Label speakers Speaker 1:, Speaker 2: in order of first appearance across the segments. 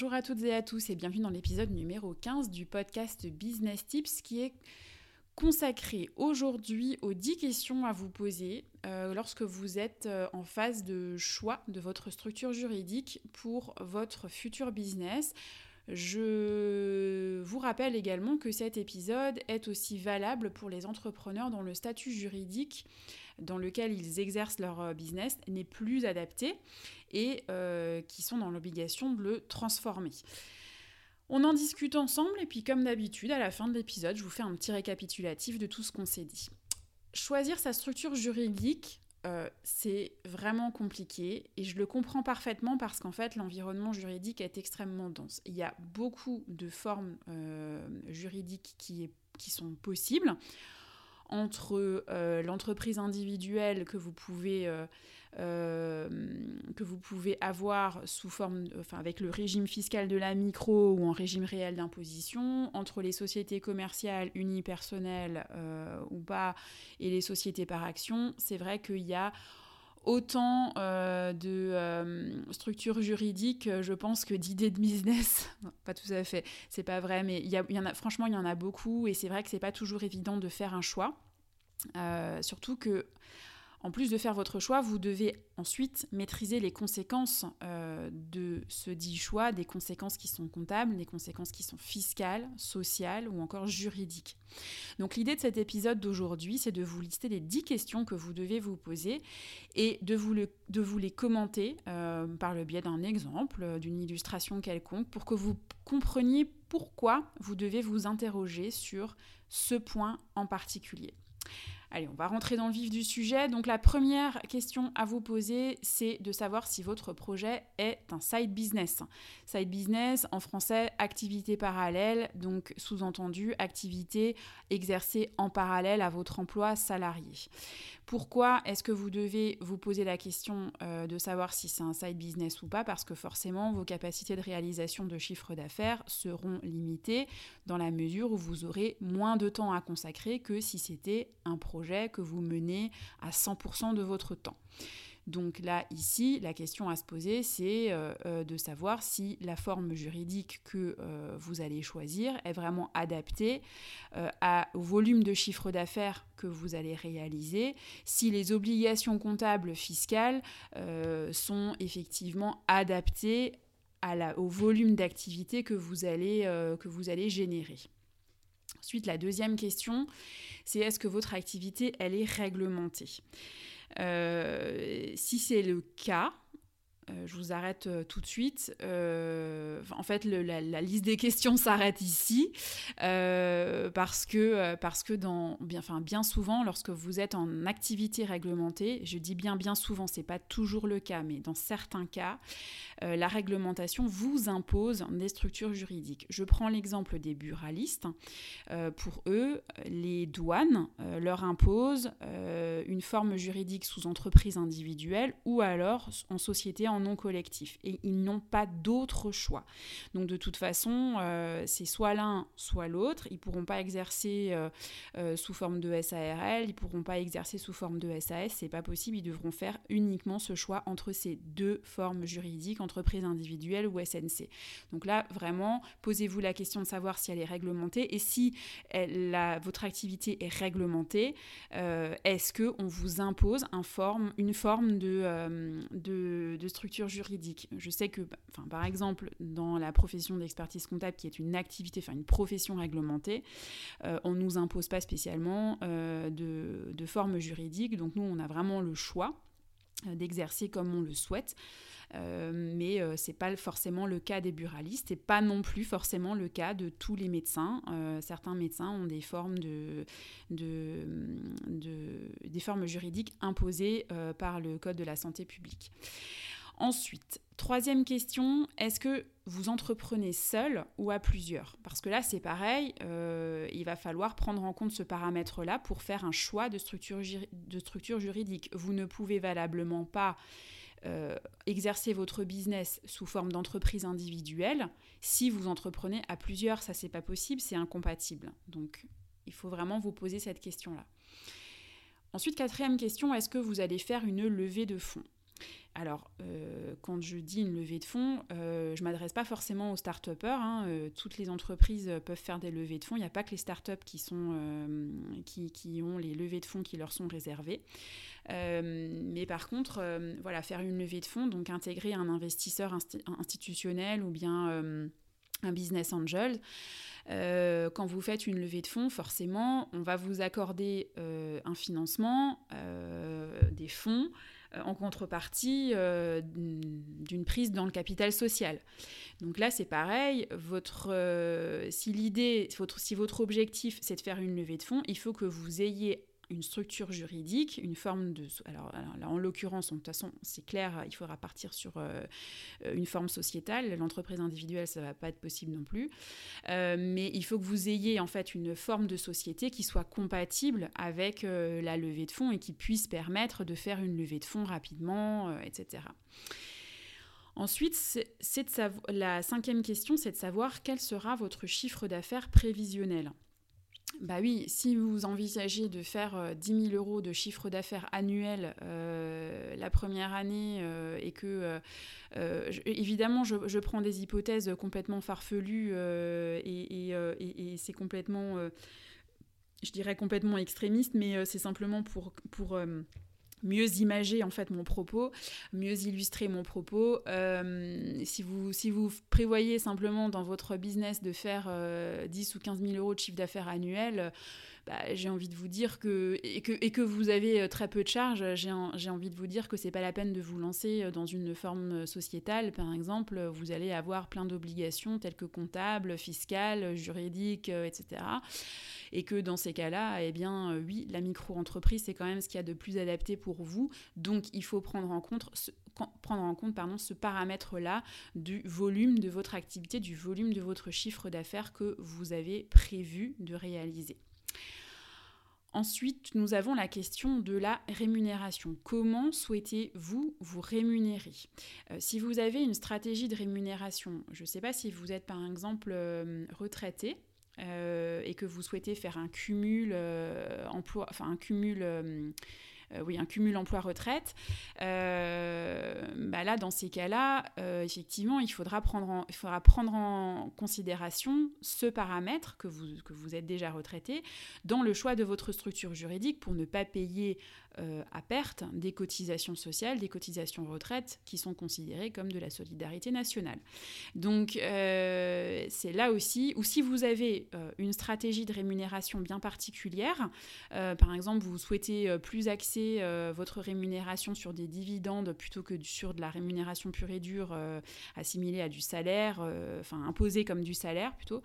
Speaker 1: Bonjour à toutes et à tous et bienvenue dans l'épisode numéro 15 du podcast Business Tips qui est consacré aujourd'hui aux 10 questions à vous poser euh, lorsque vous êtes euh, en phase de choix de votre structure juridique pour votre futur business. Je vous rappelle également que cet épisode est aussi valable pour les entrepreneurs dont le statut juridique dans lequel ils exercent leur euh, business n'est plus adapté et qui sont dans l'obligation de le transformer. On en discute ensemble et puis comme d'habitude, à la fin de l'épisode, je vous fais un petit récapitulatif de tout ce qu'on s'est dit. Choisir sa structure juridique, euh, c'est vraiment compliqué et je le comprends parfaitement parce qu'en fait l'environnement juridique est extrêmement dense. Il y a beaucoup de formes euh, juridiques qui, sont possibles entre euh, l'entreprise individuelle que vous pouvez que vous pouvez avoir sous forme, enfin avec le régime fiscal de la micro ou en régime réel d'imposition, entre les sociétés commerciales unipersonnelles euh, ou pas et les sociétés par action, c'est vrai qu'il y a autant euh, de structures juridiques, je pense, que d'idées de business. pas tout à fait, c'est pas vrai, mais y, y en a, franchement, il y en a beaucoup et c'est vrai que c'est pas toujours évident de faire un choix. surtout que en plus de faire votre choix, vous devez ensuite maîtriser les conséquences euh, de ce dit choix, des conséquences qui sont comptables, des conséquences qui sont fiscales, sociales ou encore juridiques. Donc l'idée de cet épisode d'aujourd'hui, c'est de vous lister les 10 questions que vous devez vous poser et de vous, de vous les commenter euh, par le biais d'un exemple, d'une illustration quelconque, pour que vous compreniez pourquoi vous devez vous interroger sur ce point en particulier. Allez, on va rentrer dans le vif du sujet. Donc la première question à vous poser, c'est de savoir si votre projet est un side business. Side business, en français, activité parallèle, donc sous-entendu, activité exercée en parallèle à votre emploi salarié. Pourquoi est-ce que vous devez vous poser la question euh, de savoir si c'est un side business ou pas Parce que forcément, vos capacités de réalisation de chiffre d'affaires seront limitées dans la mesure où vous aurez moins de temps à consacrer que si c'était un projet que vous menez à 100% de votre temps. Donc là, ici, la question à se poser, c'est euh, euh, de savoir si la forme juridique que euh, vous allez choisir est vraiment adaptée au volume de chiffre d'affaires que vous allez réaliser, si les obligations comptables fiscales sont effectivement adaptées au volume d'activité que, vous allez, que vous allez générer. Ensuite, la deuxième question, c'est est-ce que votre activité, elle est réglementée? Si c'est le cas, euh, je vous arrête euh, tout de suite. en fait, la, liste des questions s'arrête ici parce que, parce que dans, bien, bien souvent, lorsque vous êtes en activité réglementée, je dis bien bien souvent, c'est pas toujours le cas, mais dans certains cas, euh, la réglementation vous impose des structures juridiques. Je prends l'exemple des buralistes. Euh, pour eux, les douanes euh, leur imposent une forme juridique sous entreprise individuelle ou alors en société en non collectif. Et ils n'ont pas d'autre choix. Donc de toute façon, c'est soit l'un, soit l'autre. Ils pourront pas exercer sous forme de SARL, ils pourront pas exercer sous forme de SAS. C'est pas possible. Ils devront faire uniquement ce choix entre ces deux formes juridiques, entreprise individuelle ou SNC. Donc là, vraiment, posez-vous la question de savoir si elle est réglementée et si votre activité est réglementée, euh, est-ce qu'on vous impose un forme, une forme euh, de, de, structure juridique Je sais que, enfin, par exemple, dans la profession d'expertise comptable, qui est une activité, enfin une profession réglementée, euh, on ne nous impose pas spécialement de, de forme juridique. Donc nous, on a vraiment le choix d'exercer comme on le souhaite. Euh, mais euh, ce n'est pas forcément le cas des buralistes et pas non plus forcément le cas de tous les médecins. Euh, certains médecins ont des formes, de, des formes juridiques imposées par le Code de la santé publique. Ensuite, troisième question, est-ce que vous entreprenez seul ou à plusieurs? Parce que là, c'est pareil, euh, il va falloir prendre en compte ce paramètre-là pour faire un choix de structure, juridique. Vous ne pouvez valablement pas euh, exercer votre business sous forme d'entreprise individuelle si vous entreprenez à plusieurs. Ça, c'est pas possible, c'est incompatible. Donc, il faut vraiment vous poser cette question-là. Ensuite, quatrième question, est-ce que vous allez faire une levée de fonds? Alors, euh, quand je dis une levée de fonds, euh, je ne m'adresse pas forcément aux start-upers. Hein, euh, toutes les entreprises peuvent faire des levées de fonds. Il n'y a pas que les start-up qui, qui, ont les levées de fonds qui leur sont réservées. mais par contre, voilà, faire une levée de fonds, donc intégrer un investisseur institutionnel ou bien un business angel. quand vous faites une levée de fonds, forcément, on va vous accorder un financement, des fonds, en contrepartie euh, d'une prise dans le capital social. Donc là, c'est pareil. Votre, euh, si l'idée, si votre objectif, c'est de faire une levée de fonds, il faut que vous ayez structure juridique, une forme de... Alors, là, en l'occurrence, de toute façon, c'est clair, il faudra partir sur euh, une forme sociétale. L'entreprise individuelle, ça ne va pas être possible non plus. Euh, mais il faut que vous ayez en fait une forme de société qui soit compatible avec euh, la levée de fonds et qui puisse permettre de faire une levée de fonds rapidement, etc. Ensuite, la cinquième question, c'est de savoir quel sera votre chiffre d'affaires prévisionnel. Bah oui, si vous envisagez de faire 10 euh, 000 euros de chiffre d'affaires annuel euh, la première année euh, et que, évidemment, je, prends des hypothèses complètement farfelues et, et c'est complètement, je dirais complètement extrémiste, mais c'est simplement pour... pour mieux imager en fait mon propos, mieux illustrer mon propos. Euh, si, vous, prévoyez simplement dans votre business de faire 10 euh, ou 15 000 euros de chiffre d'affaires annuel, bah, j'ai envie de vous dire que et, que vous avez euh, très peu de charges, j'ai envie de vous dire que c'est pas la peine de vous lancer dans une forme sociétale. Par exemple, vous allez avoir plein d'obligations telles que comptables, fiscales, juridiques, etc et que dans ces cas-là, eh bien, euh, oui, la micro-entreprise, c'est quand même ce qu'il y a de plus adapté pour vous. Donc, il faut prendre en compte prendre en compte pardon, ce paramètre-là du volume de votre activité, du volume de votre chiffre d'affaires que vous avez prévu de réaliser. Ensuite, nous avons la question de la rémunération. Comment souhaitez-vous vous rémunérer? Euh, Si vous avez une stratégie de rémunération, je ne sais pas si vous êtes par exemple euh, retraité, euh, et que vous souhaitez faire un cumul emploi, enfin un cumul oui, un cumul emploi-retraite, bah là, dans ces cas-là, effectivement, il faudra, prendre en, considération ce paramètre que vous êtes déjà retraité dans le choix de votre structure juridique pour ne pas payer euh, à perte des cotisations sociales, des cotisations retraite qui sont considérées comme de la solidarité nationale. Donc euh, c'est là aussi, ou si vous avez euh, une stratégie de rémunération bien particulière, par exemple vous souhaitez plus axer votre rémunération sur des dividendes plutôt que sur de la rémunération pure et dure assimilée à du salaire, enfin imposée comme du salaire plutôt,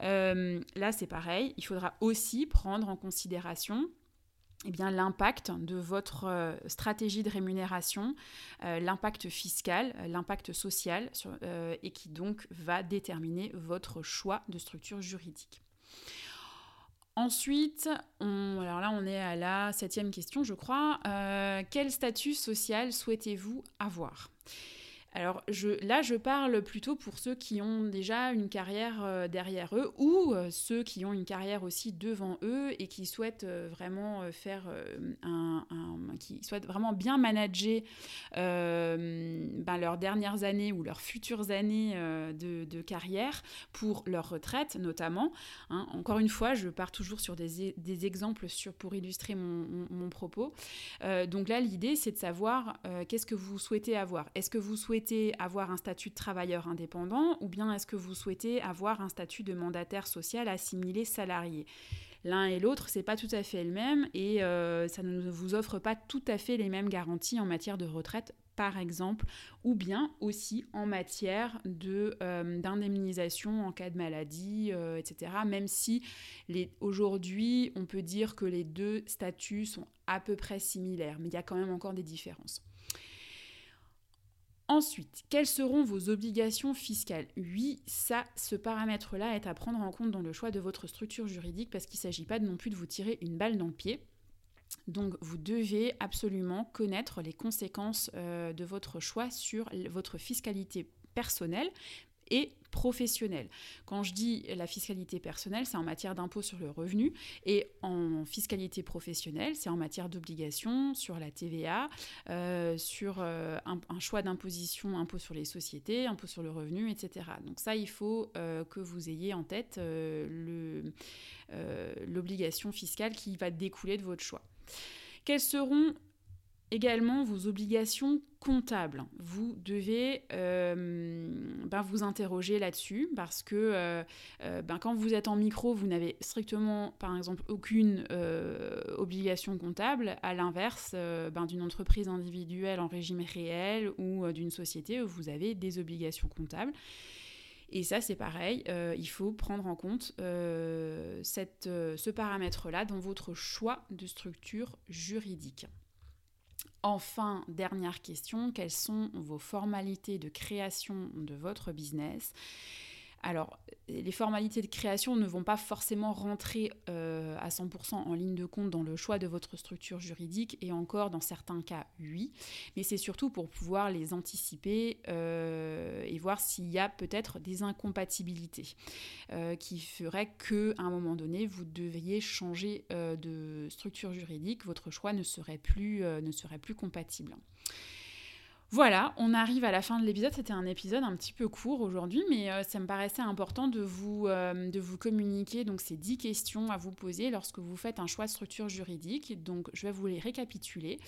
Speaker 1: là c'est pareil, il faudra aussi prendre en considération eh bien, l'impact de votre euh, stratégie de rémunération, euh, l'impact fiscal, euh, l'impact social, et qui donc va déterminer votre choix de structure juridique. Ensuite, alors là on est à la septième question je crois, quel statut social souhaitez-vous avoir? Alors là, je parle plutôt pour ceux qui ont déjà une carrière euh, derrière eux ou euh, ceux qui ont une carrière aussi devant eux et qui souhaitent euh, vraiment faire un, qui souhaitent vraiment bien manager ben, leurs dernières années ou leurs futures années de, carrière pour leur retraite notamment. Hein. Encore une fois, je pars toujours sur des, exemples sur, pour illustrer mon, mon propos. donc là, l'idée, c'est de savoir qu'est-ce que vous souhaitez avoir? Est-ce que vous souhaitez avoir un statut de travailleur indépendant ou bien est-ce que vous souhaitez avoir un statut de mandataire social assimilé salarié? L'un et l'autre, c'est pas tout à fait le même et euh, ça ne vous offre pas tout à fait les mêmes garanties en matière de retraite par exemple, ou bien aussi en matière euh, d'indemnisation en cas de maladie, euh, etc. Même si aujourd'hui, on peut dire que les deux statuts sont à peu près similaires, mais il y a quand même encore des différences. Ensuite, quelles seront vos obligations fiscales? Oui, ça, ce paramètre-là est à prendre en compte dans le choix de votre structure juridique parce qu'il ne s'agit pas non plus de vous tirer une balle dans le pied. Donc vous devez absolument connaître les conséquences euh, de votre choix sur votre fiscalité personnelle, et professionnelle. Quand je dis la fiscalité personnelle, c'est en matière d'impôt sur le revenu et en fiscalité professionnelle, c'est en matière d'obligations sur la TVA, euh, sur euh, un, choix d'imposition, impôt sur les sociétés, impôt sur le revenu, etc. Donc ça, il faut euh, que vous ayez en tête l'obligation fiscale qui va découler de votre choix. Quels seront également vos obligations comptables. Vous devez euh, ben, vous interroger là-dessus parce que euh, euh, ben, quand vous êtes en micro, vous n'avez strictement, par exemple, aucune obligation comptable. À l'inverse, ben, d'une entreprise individuelle en régime réel ou d'une société, vous avez des obligations comptables. Et ça, c'est pareil, il faut prendre en compte cette, ce paramètre-là dans votre choix de structure juridique. Enfin, dernière question, quelles sont vos formalités de création de votre business? Alors, les formalités de création ne vont pas forcément rentrer euh, à 100% en ligne de compte dans le choix de votre structure juridique, et encore dans certains cas, oui, mais c'est surtout pour pouvoir les anticiper euh, et voir s'il y a peut-être des incompatibilités euh, qui feraient qu'à un moment donné, vous devriez changer de structure juridique, votre choix ne serait plus, ne serait plus compatible. Voilà, on arrive à la fin de l'épisode. C'était un épisode un petit peu court aujourd'hui, mais euh, ça me paraissait important de vous, euh, communiquer donc ces 10 questions à vous poser lorsque vous faites un choix de structure juridique. Donc, je vais vous les récapituler.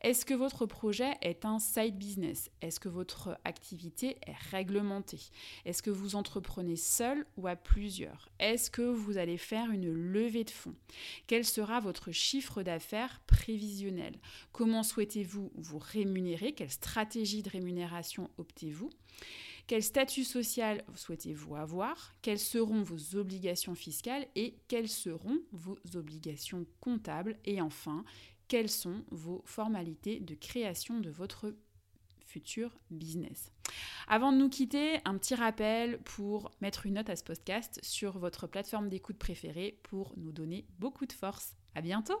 Speaker 1: Est-ce que votre projet est un side business? Est-ce que votre activité est réglementée? Est-ce que vous entreprenez seul ou à plusieurs? Est-ce que vous allez faire une levée de fonds? Quel sera votre chiffre d'affaires prévisionnel? Comment souhaitez-vous vous rémunérer? Quelle stratégie stratégie de rémunération optez-vous? Quel statut social souhaitez-vous avoir? Quelles seront vos obligations fiscales et quelles seront vos obligations comptables? Et enfin, quelles sont vos formalités de création de votre futur business? Avant de nous quitter, un petit rappel pour mettre une note à ce podcast sur votre plateforme d'écoute préférée pour nous donner beaucoup de force. À bientôt!